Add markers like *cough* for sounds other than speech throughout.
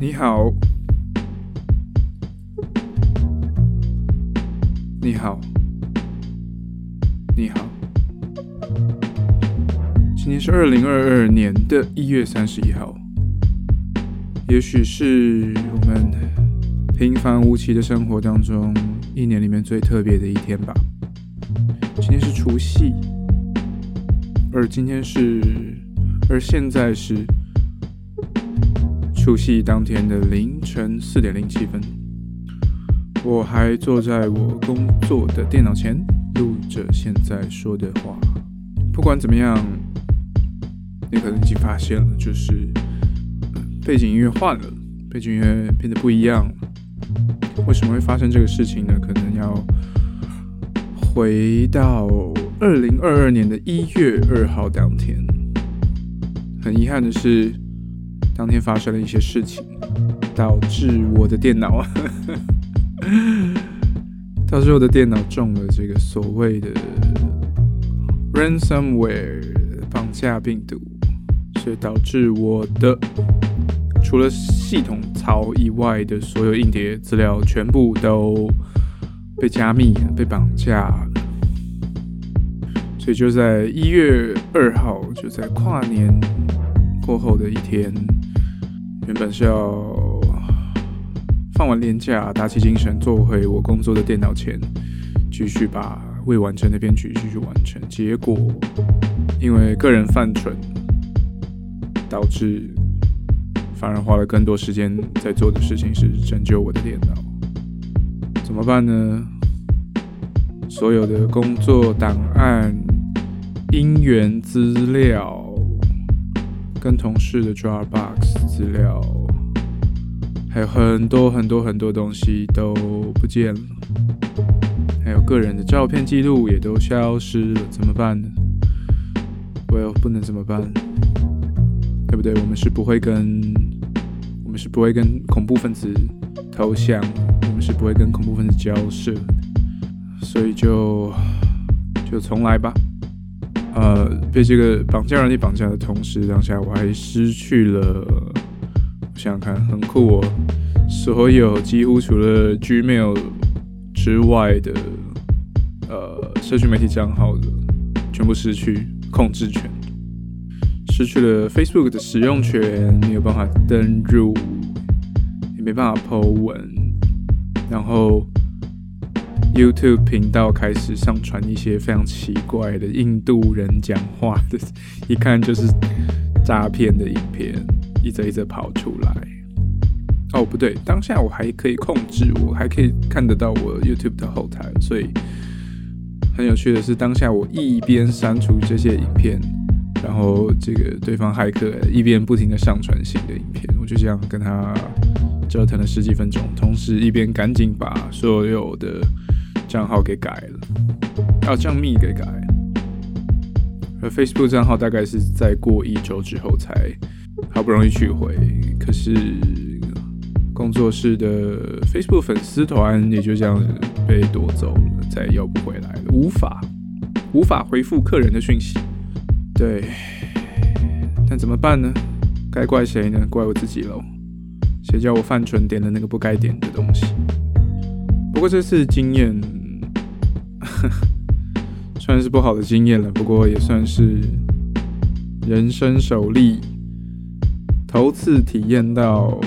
你好，你好，你好。今天是二零二二年的一月三十一号，也许是我们平凡无奇的生活当中一年里面最特别的一天吧。今天是除夕，而今天是，而现在是。除夕当天的凌晨四点零七分，我还坐在我工作的电脑前录着现在说的话。不管怎么样，你可能已经发现了，就是背景音乐换了，背景音乐变得不一样了。为什么会发生这个事情呢？可能要回到二零二二年的一月二号当天。很遗憾的是。当天发生了一些事情，导致我的电脑，*laughs* 导致我的电脑中了这个所谓的 ransomware 绑架病毒，所以导致我的除了系统槽以外的所有硬碟资料全部都被加密、被绑架了。所以就在一月二号，就在跨年过后的一天。原本是要放完年假，打起精神坐回我工作的电脑前，继续把未完成的编曲继续完成。结果因为个人犯蠢，导致反而花了更多时间在做的事情是拯救我的电脑。怎么办呢？所有的工作档案、音源资料。跟同事的 Dropbox 资料，还有很多很多很多东西都不见了，还有个人的照片记录也都消失了，怎么办呢？我又不能怎么办？对不对？我们是不会跟我们是不会跟恐怖分子投降，我们是不会跟恐怖分子交涉，所以就就重来吧。呃，被这个绑架让你绑架的同时，当下我还失去了，我想想看，很酷哦，所有几乎除了 Gmail 之外的呃社区媒体账号的全部失去控制权，失去了 Facebook 的使用权，没有办法登入，也没办法 po 文，然后。YouTube 频道开始上传一些非常奇怪的印度人讲话的，一看就是诈骗的影片，一则一则跑出来。哦，不对，当下我还可以控制，我还可以看得到我 YouTube 的后台，所以很有趣的是，当下我一边删除这些影片，然后这个对方骇客一边不停的上传新的影片，我就这样跟他折腾了十几分钟，同时一边赶紧把所有的。账号给改了，啊，账密给改了。而 Facebook 账号大概是在过一周之后才好不容易取回，可是工作室的 Facebook 粉丝团也就这样被夺走了，再也要不回来了，无法无法回复客人的讯息。对，但怎么办呢？该怪谁呢？怪我自己喽。谁叫我犯蠢点了那个不该点的东西？不过这次经验。*laughs* 算是不好的经验了，不过也算是人生首例，头次体验到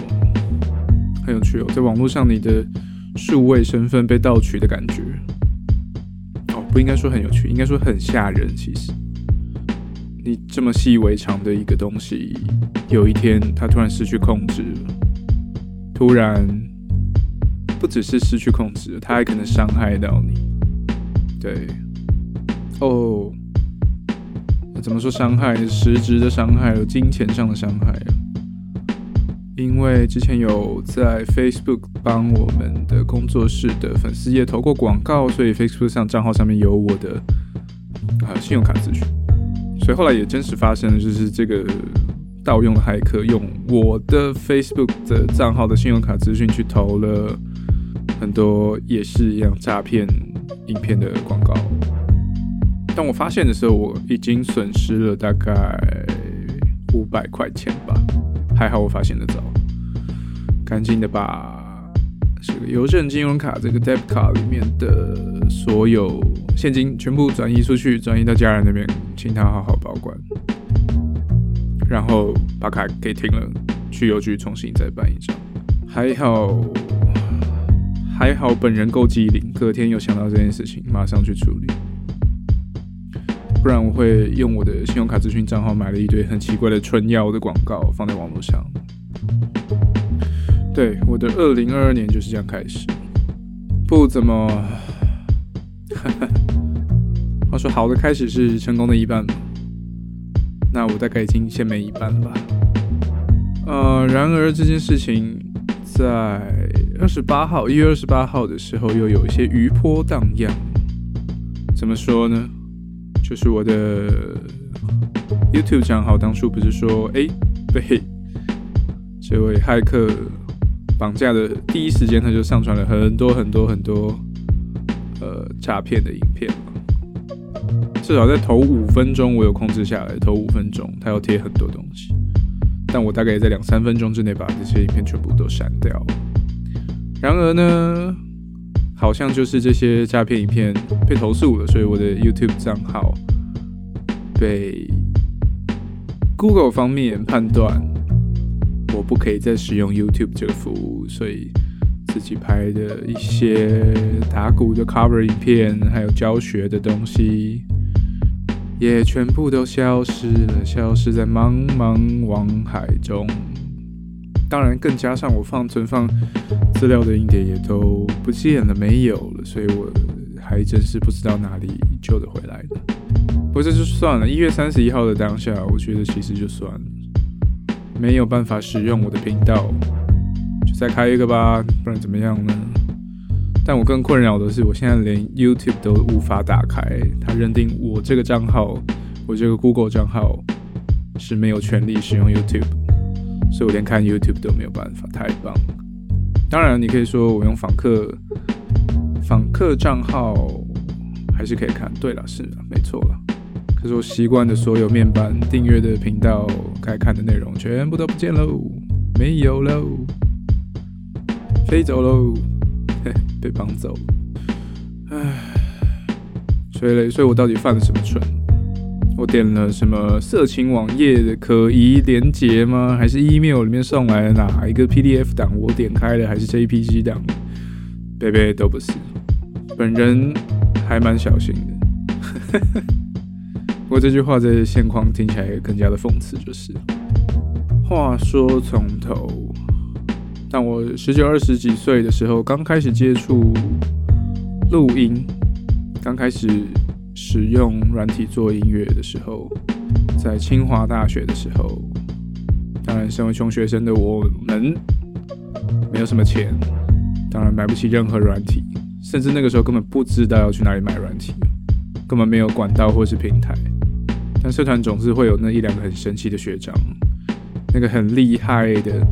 很有趣哦，在网络上你的数位身份被盗取的感觉。哦，不应该说很有趣，应该说很吓人。其实，你这么习以为常的一个东西，有一天它突然失去控制，突然不只是失去控制，它还可能伤害到你。对，哦，怎么说伤害？实质的伤害，有金钱上的伤害。因为之前有在 Facebook 帮我们的工作室的粉丝页投过广告，所以 Facebook 上账号上面有我的啊信用卡资讯。所以后来也真实发生了，就是这个盗用的骇客用我的 Facebook 的账号的信用卡资讯去投了很多也是一样诈骗。影片的广告，当我发现的时候，我已经损失了大概五百块钱吧。还好我发现的早。赶紧的把这个邮政金融卡这个 debit 卡里面的所有现金全部转移出去，转移到家人那边，请他好好保管。然后把卡给停了，去邮局重新再办一张。还好，还好，本人够机灵，隔天又想到这件事情，马上去处理。不然我会用我的信用卡资讯账号买了一堆很奇怪的春药的广告放在网络上。对，我的二零二二年就是这样开始，不怎么。*laughs* 话说好的开始是成功的一半那我大概已经先没一半了吧。呃，然而这件事情在二十八号，一月二十八号的时候又有一些余波荡漾。怎么说呢？就是我的 YouTube 账号当初不是说，哎，被这位骇客绑架的第一时间，他就上传了很多很多很多呃诈骗的影片至少在头五分钟，我有控制下来。头五分钟，他要贴很多东西，但我大概也在两三分钟之内把这些影片全部都删掉。然而呢？好像就是这些诈骗影片被投诉了，所以我的 YouTube 账号被 Google 方面判断我不可以再使用 YouTube 这个服务，所以自己拍的一些打鼓的 cover 影片，还有教学的东西，也全部都消失了，消失在茫茫网海中。当然，更加上我放存放资料的硬碟也都不见了，没有了，所以我还真是不知道哪里救得回来的。不过这就算了。一月三十一号的当下，我觉得其实就算了，没有办法使用我的频道，就再开一个吧，不然怎么样呢？但我更困扰的是，我现在连 YouTube 都无法打开，他认定我这个账号，我这个 Google 账号是没有权利使用 YouTube。所以我连看 YouTube 都没有办法，太棒了。当然，你可以说我用访客访客账号还是可以看。对了，是啊，没错了。可是我习惯的所有面板订阅的频道该看的内容全部都不见喽，没有喽，飞走喽，被绑走。唉，所以，所以我到底犯了什么蠢？我点了什么色情网页的可疑连接吗？还是 email 里面送来的哪一个 PDF 档我点开了，还是 JPG 档？贝贝都不是，本人还蛮小心的。*laughs* 不过这句话在现况听起来更加的讽刺，就是。话说从头，当我十九二十几岁的时候，刚开始接触录音，刚开始。使用软体做音乐的时候，在清华大学的时候，当然身为穷学生的我们没有什么钱，当然买不起任何软体，甚至那个时候根本不知道要去哪里买软体，根本没有管道或是平台。但社团总是会有那一两个很神奇的学长，那个很厉害的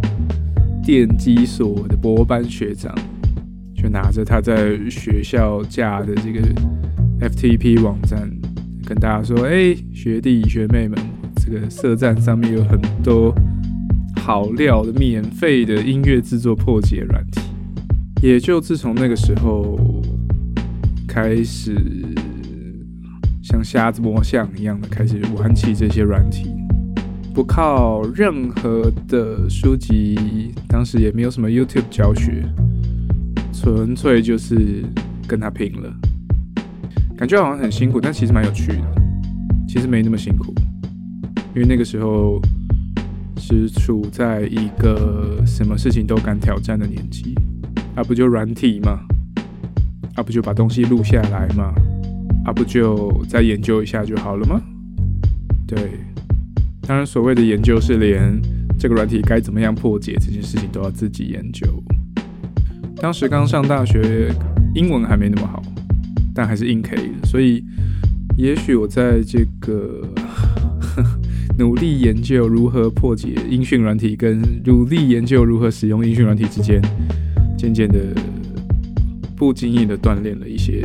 电机所的博班学长，就拿着他在学校架的这个。FTP 网站跟大家说：“哎，学弟学妹们，这个色站上面有很多好料的免费的音乐制作破解软体。”也就自从那个时候开始，像瞎子摸象一样的开始玩起这些软体，不靠任何的书籍，当时也没有什么 YouTube 教学，纯粹就是跟他拼了。感觉好像很辛苦，但其实蛮有趣的。其实没那么辛苦，因为那个时候是处在一个什么事情都敢挑战的年纪。啊，不就软体吗？啊，不就把东西录下来吗？啊，不就再研究一下就好了吗？对，当然所谓的研究是连这个软体该怎么样破解这件事情都要自己研究。当时刚上大学，英文还没那么好。但还是硬可以的，所以也许我在这个 *laughs* 努力研究如何破解音讯软体，跟努力研究如何使用音讯软体之间，渐渐的不经意的锻炼了一些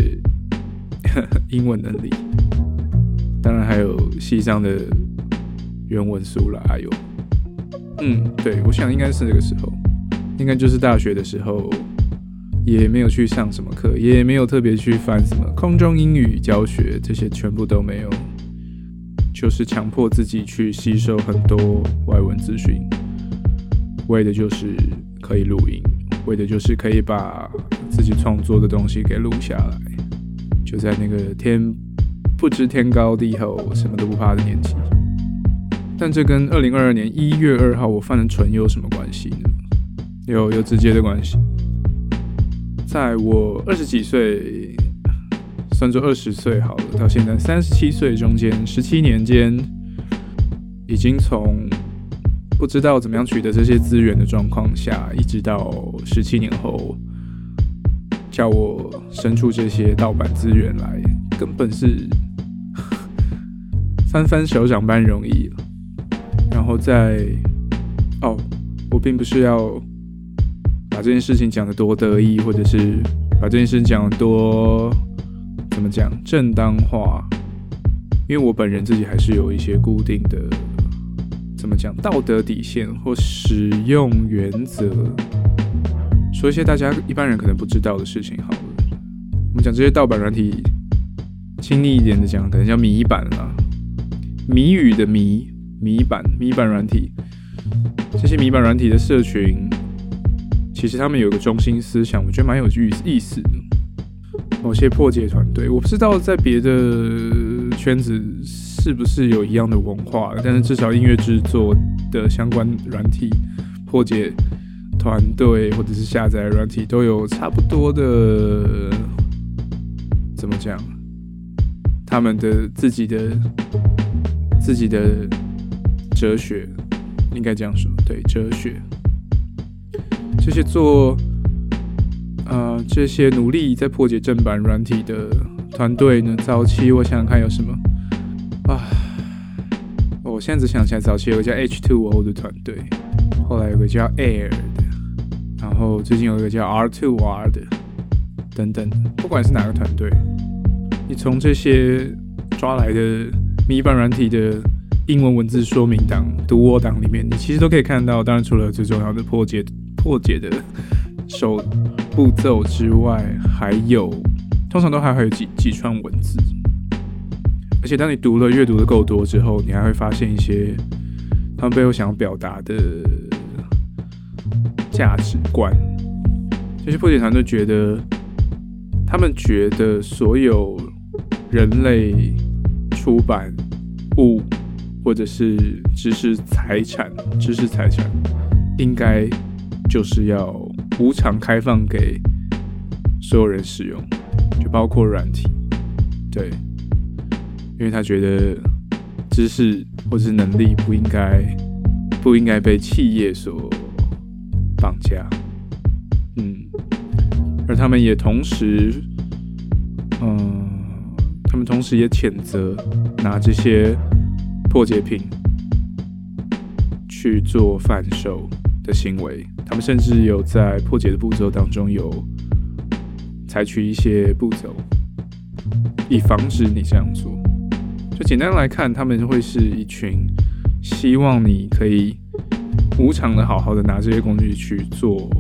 *laughs* 英文能力。当然还有西藏的原文书啦，还有，嗯，对，我想应该是那个时候，应该就是大学的时候，也没有去上什么课，也没有特别去翻什么空中英语教学，这些全部都没有，就是强迫自己去吸收很多外文资讯，为的就是可以录音，为的就是可以把自己创作的东西给录下来，就在那个天不知天高地厚、什么都不怕的年纪。但这跟二零二二年一月二号我犯了蠢有什么关系呢？有有直接的关系。在我二十几岁，算作二十岁好了，到现在三十七岁中间十七年间，已经从不知道怎么样取得这些资源的状况下，一直到十七年后，叫我生出这些盗版资源来，根本是 *laughs* 翻翻手掌般容易了。然后在哦，我并不是要把这件事情讲得多得意，或者是把这件事情讲得多怎么讲正当化，因为我本人自己还是有一些固定的怎么讲道德底线或使用原则，说一些大家一般人可能不知道的事情好了。我们讲这些盗版软体，亲昵一点的讲，可能叫迷版啦，谜语的谜。迷版迷版软体，这些迷版软体的社群，其实他们有个中心思想，我觉得蛮有意意思的。某些破解团队，我不知道在别的圈子是不是有一样的文化，但是至少音乐制作的相关软体破解团队或者是下载软体都有差不多的，怎么讲？他们的自己的自己的。哲学应该这样说，对哲学，这些做呃这些努力在破解正版软体的团队呢，早期我想想看有什么啊，我现在只想起来早期有个叫 H2O 的团队，后来有个叫 Air 的，然后最近有一个叫 R2R 的，等等，不管是哪个团队，你从这些抓来的米版软体的。英文文字说明档、读我档里面，你其实都可以看到。当然，除了最重要的破解、破解的手步骤之外，还有通常都还会有几几串文字。而且，当你读了、阅读的够多之后，你还会发现一些他们背后想要表达的价值观。这些破解团队觉得，他们觉得所有人类出版物。或者是知识财产，知识财产应该就是要无偿开放给所有人使用，就包括软体，对，因为他觉得知识或是能力不应该不应该被企业所绑架，嗯，而他们也同时，嗯，他们同时也谴责拿这些。破解品去做贩售的行为，他们甚至有在破解的步骤当中有采取一些步骤，以防止你这样做。就简单来看，他们会是一群希望你可以无偿的、好好的拿这些工具去做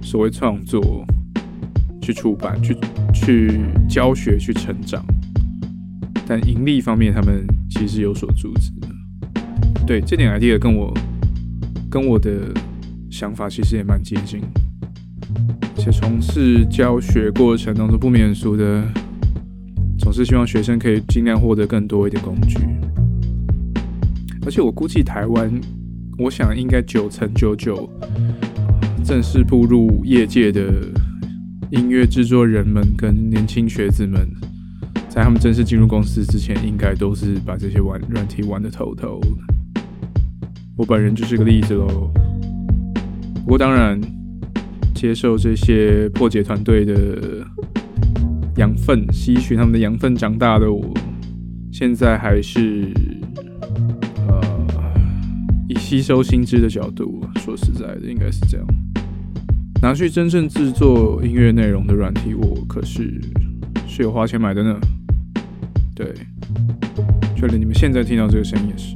所谓创作、去出版、去去教学、去成长。但盈利方面，他们其实有所阻止的。对这点 idea 跟我跟我的想法其实也蛮接近。且从事教学过程当中不免俗的，总是希望学生可以尽量获得更多一点工具。而且我估计台湾，我想应该九成九九正式步入业界的音乐制作人们跟年轻学子们。在他们正式进入公司之前，应该都是把这些玩软体玩的透透。我本人就是个例子喽。不过当然，接受这些破解团队的养分，吸取他们的养分长大的我，现在还是呃以吸收新知的角度，说实在的，应该是这样。拿去真正制作音乐内容的软体，我可是是有花钱买的呢。对，就连你们现在听到这个声音也是。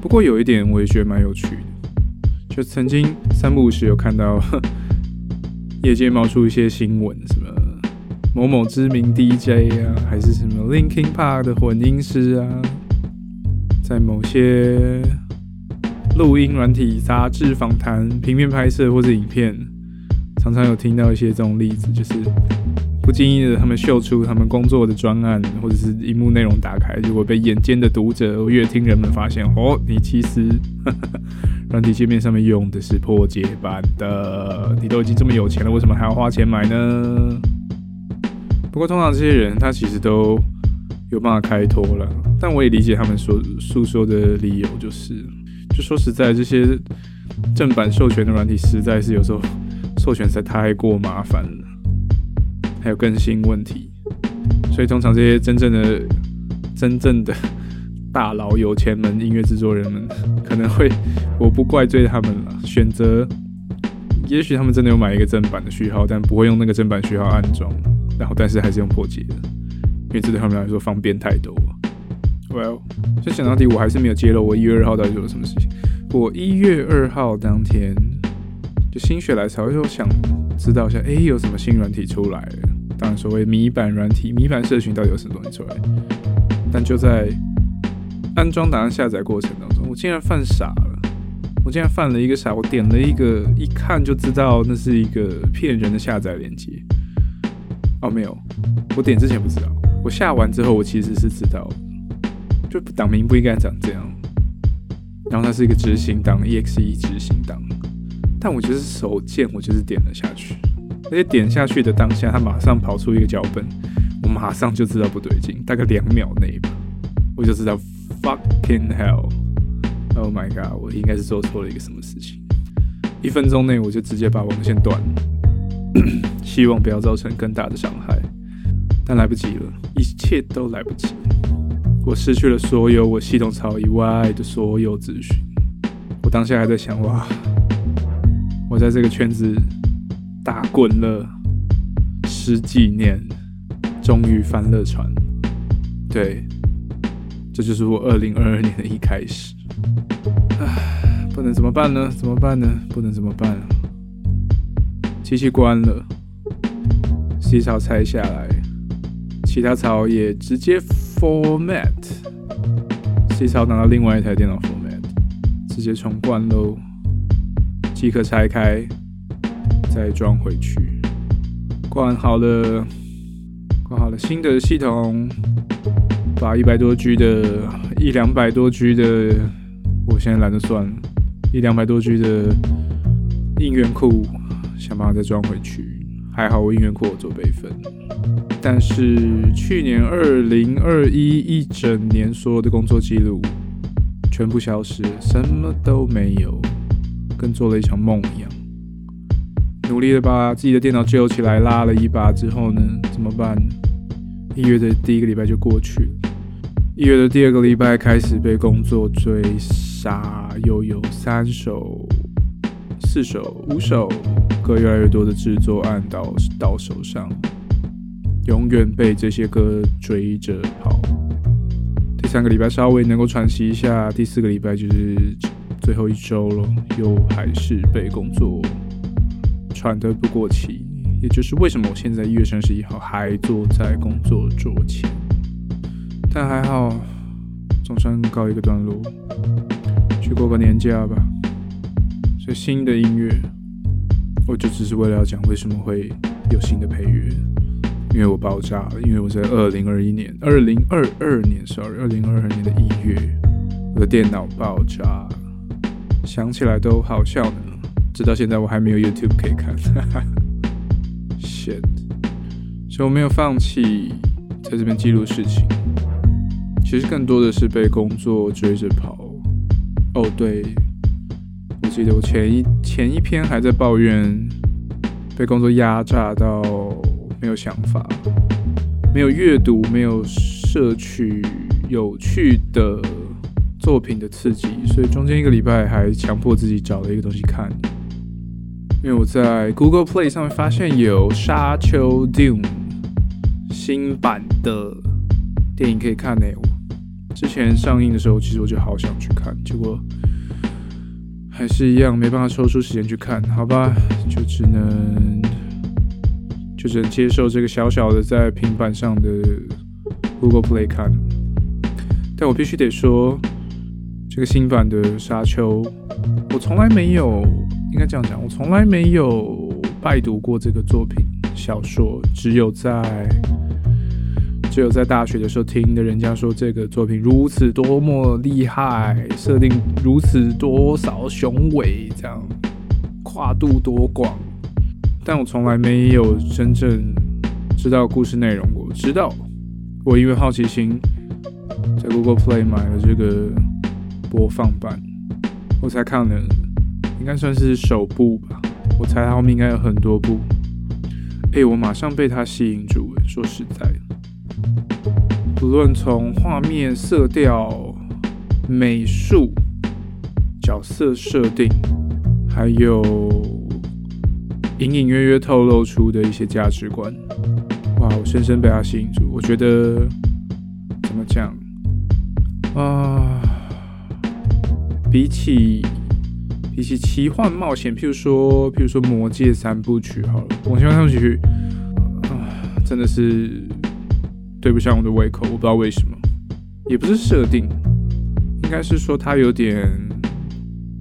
不过有一点我也觉得蛮有趣的，就曾经三不五时有看到 *laughs* 业界冒出一些新闻，什么某某知名 DJ 啊，还是什么 Linkin Park 的混音师啊，在某些录音软体、杂志、访谈、平面拍摄或者影片，常常有听到一些这种例子，就是不经意的他们秀出他们工作的专案，或者是荧幕内容打开，结果被眼尖的读者、乐听人们发现，哦，你其实。*laughs* 软体界面上面用的是破解版的，你都已经这么有钱了，为什么还要花钱买呢？不过通常这些人他其实都有办法开脱了，但我也理解他们所诉说的理由，就是就说实在，这些正版授权的软体实在是有时候授权实在太过麻烦了，还有更新问题，所以通常这些真正的真正的。大佬、有钱们、音乐制作人们可能会，我不怪罪他们了。选择，也许他们真的有买一个正版的序号，但不会用那个正版序号安装，然后但是还是用破解的，因为这对他们来说方便太多。Well，就讲到底，我还是没有揭露我一月二号到底做了什么事情。我一月二号当天就心血来潮，就想知道一下，哎，有什么新软体出来？当当然，所谓米版软体、米版社群到底有什么东西出来？但就在安装档案下载过程当中，我竟然犯傻了！我竟然犯了一个傻，我点了一个，一看就知道那是一个骗人的下载链接。哦，没有，我点之前不知道，我下完之后我其实是知道，就档名不应该长这样。然后它是一个执行档，exe 执行档，但我就是手贱，我就是点了下去。而且点下去的当下，他马上跑出一个脚本，我马上就知道不对劲，大概两秒内吧，我就知道。Fucking hell! Oh my god! 我应该是做错了一个什么事情。一分钟内我就直接把网线断了，*coughs* 希望不要造成更大的伤害。但来不及了，一切都来不及。我失去了所有我系统槽以外的所有资讯。我当下还在想：哇，我在这个圈子打滚了十几年，终于翻了船。对。这就是我二零二二年的一开始，唉，不能怎么办呢？怎么办呢？不能怎么办？机器关了，C 槽拆下来，其他槽也直接 format，C 槽拿到另外一台电脑 format，直接重灌喽，即可拆开，再装回去，灌好了，灌好了新的系统。把一百多 G 的、一两百多 G 的，我现在懒得算，一两百多 G 的应援库，想办法再装回去。还好我应援库有做备份，但是去年二零二一一整年所有的工作记录全部消失，什么都没有，跟做了一场梦一样。努力的把自己的电脑救起来，拉了一把之后呢，怎么办？一月的第一个礼拜就过去了。一月的第二个礼拜开始被工作追杀，又有三首、四首、五首歌越来越多的制作案到到手上，永远被这些歌追着跑。第三个礼拜稍微能够喘息一下，第四个礼拜就是最后一周了，又还是被工作喘得不过气。也就是为什么我现在一月三十一号还坐在工作桌前。但还好，总算告一个段落，去过个年假吧。所以新的音乐，我就只是为了要讲为什么会有新的配乐，因为我爆炸了，因为我在二零二一年、二零二二年，sorry，二零二二年的一月，我的电脑爆炸，想起来都好笑呢。直到现在我还没有 YouTube 可以看，哈哈。shit，所以我没有放弃在这边记录事情。其实更多的是被工作追着跑。哦，对，我记得我前一前一篇还在抱怨被工作压榨到没有想法，没有阅读，没有摄取有趣的作品的刺激，所以中间一个礼拜还强迫自己找了一个东西看。因为我在 Google Play 上面发现有《沙丘 Dune》新版的电影可以看呢。之前上映的时候，其实我就好想去看，结果还是一样没办法抽出时间去看，好吧，就只能就只能接受这个小小的在平板上的 Google Play 看。但我必须得说，这个新版的《沙丘》，我从来没有，应该这样讲，我从来没有拜读过这个作品小说，只有在。只有在大学的时候听的人家说这个作品如此多么厉害，设定如此多少雄伟，这样跨度多广，但我从来没有真正知道故事内容过。直到我因为好奇心在 Google Play 买了这个播放版，我才看了，应该算是首部吧。我猜它后面应该有很多部。哎，我马上被它吸引住了。说实在。不论从画面、色调、美术、角色设定，还有隐隐约约透露出的一些价值观，哇！我深深被他吸引住。我觉得怎么讲啊？比起比起奇幻冒险，譬如说譬如说《魔戒》三部曲，好了，《魔戒》三部曲啊，真的是。对不上我的胃口，我不知道为什么，也不是设定，应该是说它有点，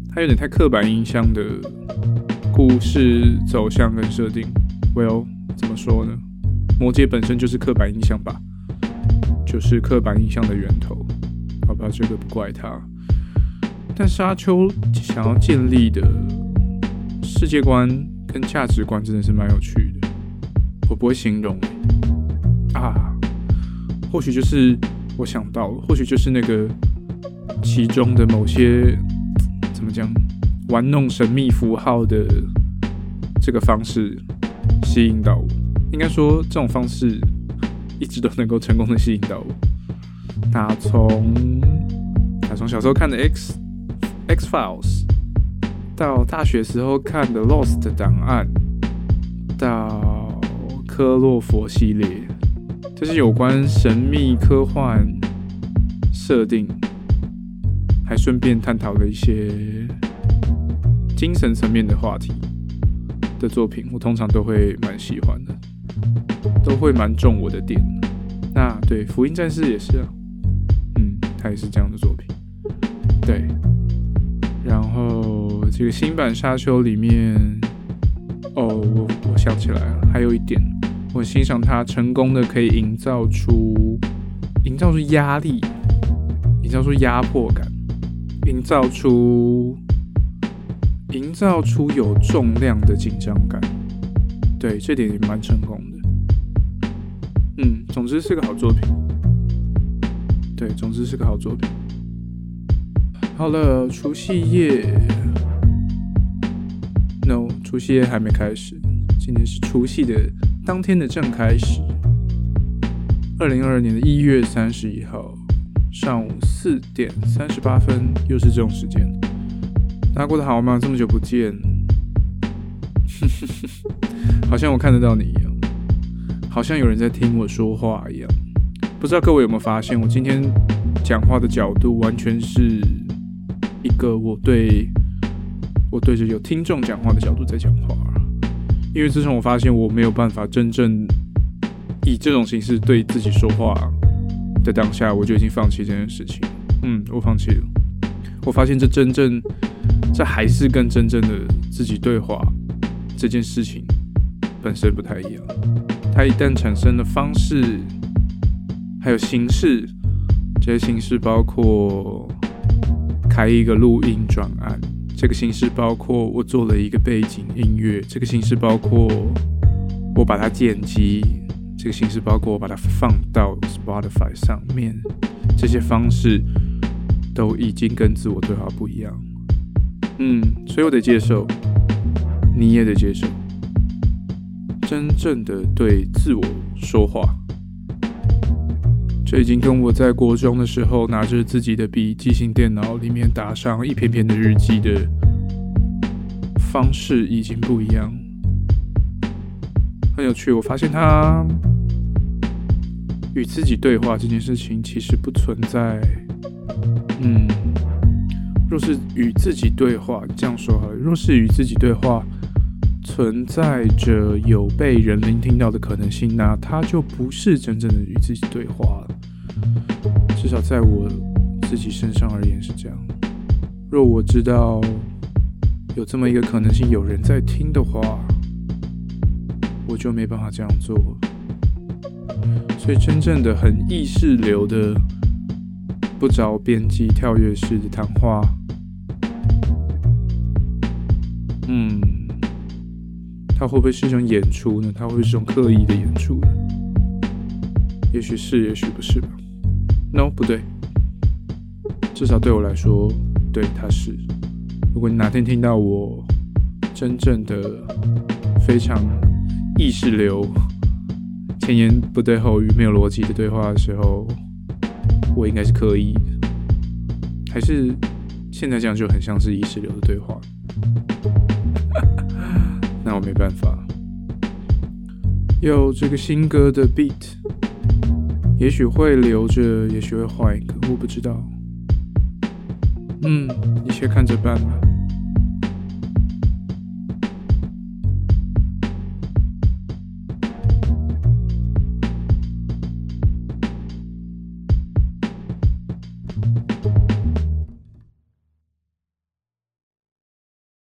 它有点太刻板印象的故事走向跟设定。Well，怎么说呢？魔戒本身就是刻板印象吧，就是刻板印象的源头。好吧，这个不怪他。但沙丘想要建立的世界观跟价值观真的是蛮有趣的，我不会形容啊。或许就是我想到了，或许就是那个其中的某些怎么讲，玩弄神秘符号的这个方式吸引到我。应该说，这种方式一直都能够成功的吸引到我。打从打从小时候看的 X X Files，到大学时候看的 Lost 档案，到科洛佛系列。这是有关神秘科幻设定，还顺便探讨了一些精神层面的话题的作品，我通常都会蛮喜欢的，都会蛮中我的点。那对《福音战士》也是啊，嗯，他也是这样的作品。对，这个新版《沙丘》里面，哦，我我想起来了，还有一点。我欣赏他成功的可以营造出，营造出压力，营造出压迫感，营造出，营造出有重量的紧张感。对，这点也蛮成功的。嗯，总之是个好作品。对，总之是个好作品。好了，除夕夜除夕夜还没开始，今天是除夕的。当天的正开始，二零二二年的一月三十一号上午四点三十八分，又是这种时间。大家过得好吗？这么久不见，*laughs* 好像我看得到你一样，好像有人在听我说话一样。不知道各位有没有发现，我今天讲话的角度完全是一个我对我对着有听众讲话的角度在讲话。因为自从我发现我没有办法真正以这种形式对自己说话的当下，我就已经放弃这件事情。嗯，我放弃了。我发现这真正，这还是跟真正的自己对话这件事情本身不太一样。它一旦产生的方式，还有形式，这些形式包括开一个录音转案。这个形式包括我做了一个背景音乐，这个形式包括我把它剪辑，这个形式包括我把它放到 Spotify 上面，这些方式都已经跟自我对话不一样。嗯，所以我得接受，你也得接受，真正的对自我说话，这已经跟我在国中的时候拿着自己的笔记型电脑里面打上一篇篇的日记的。方式已经不一样，很有趣。我发现他与自己对话这件事情其实不存在，嗯，若是与自己对话，这样说好了，若是与自己对话，存在着有被人聆听到的可能性，那它就不是真正的与自己对话。至少在我自己身上而言是这样。若我知道有这么一个可能性，有人在听的话，我就没办法这样做。所以，真正的很意识流的、不着边际、跳跃式的谈话。嗯，它会不会是一种演出呢？它会不会是一种刻意的演出呢？也许是，也许不是吧。No，不对。至少对我来说，对它是。如果你哪天听到我真正的非常意识流、前言不对后语、没有逻辑的对话的时候，我应该是刻意，还是现在这样就很像是意识流的对话？*laughs* 那我没办法。有这个新歌的 beat，也许会留着，也许会换一个，我不知道。嗯，一切看着办吧。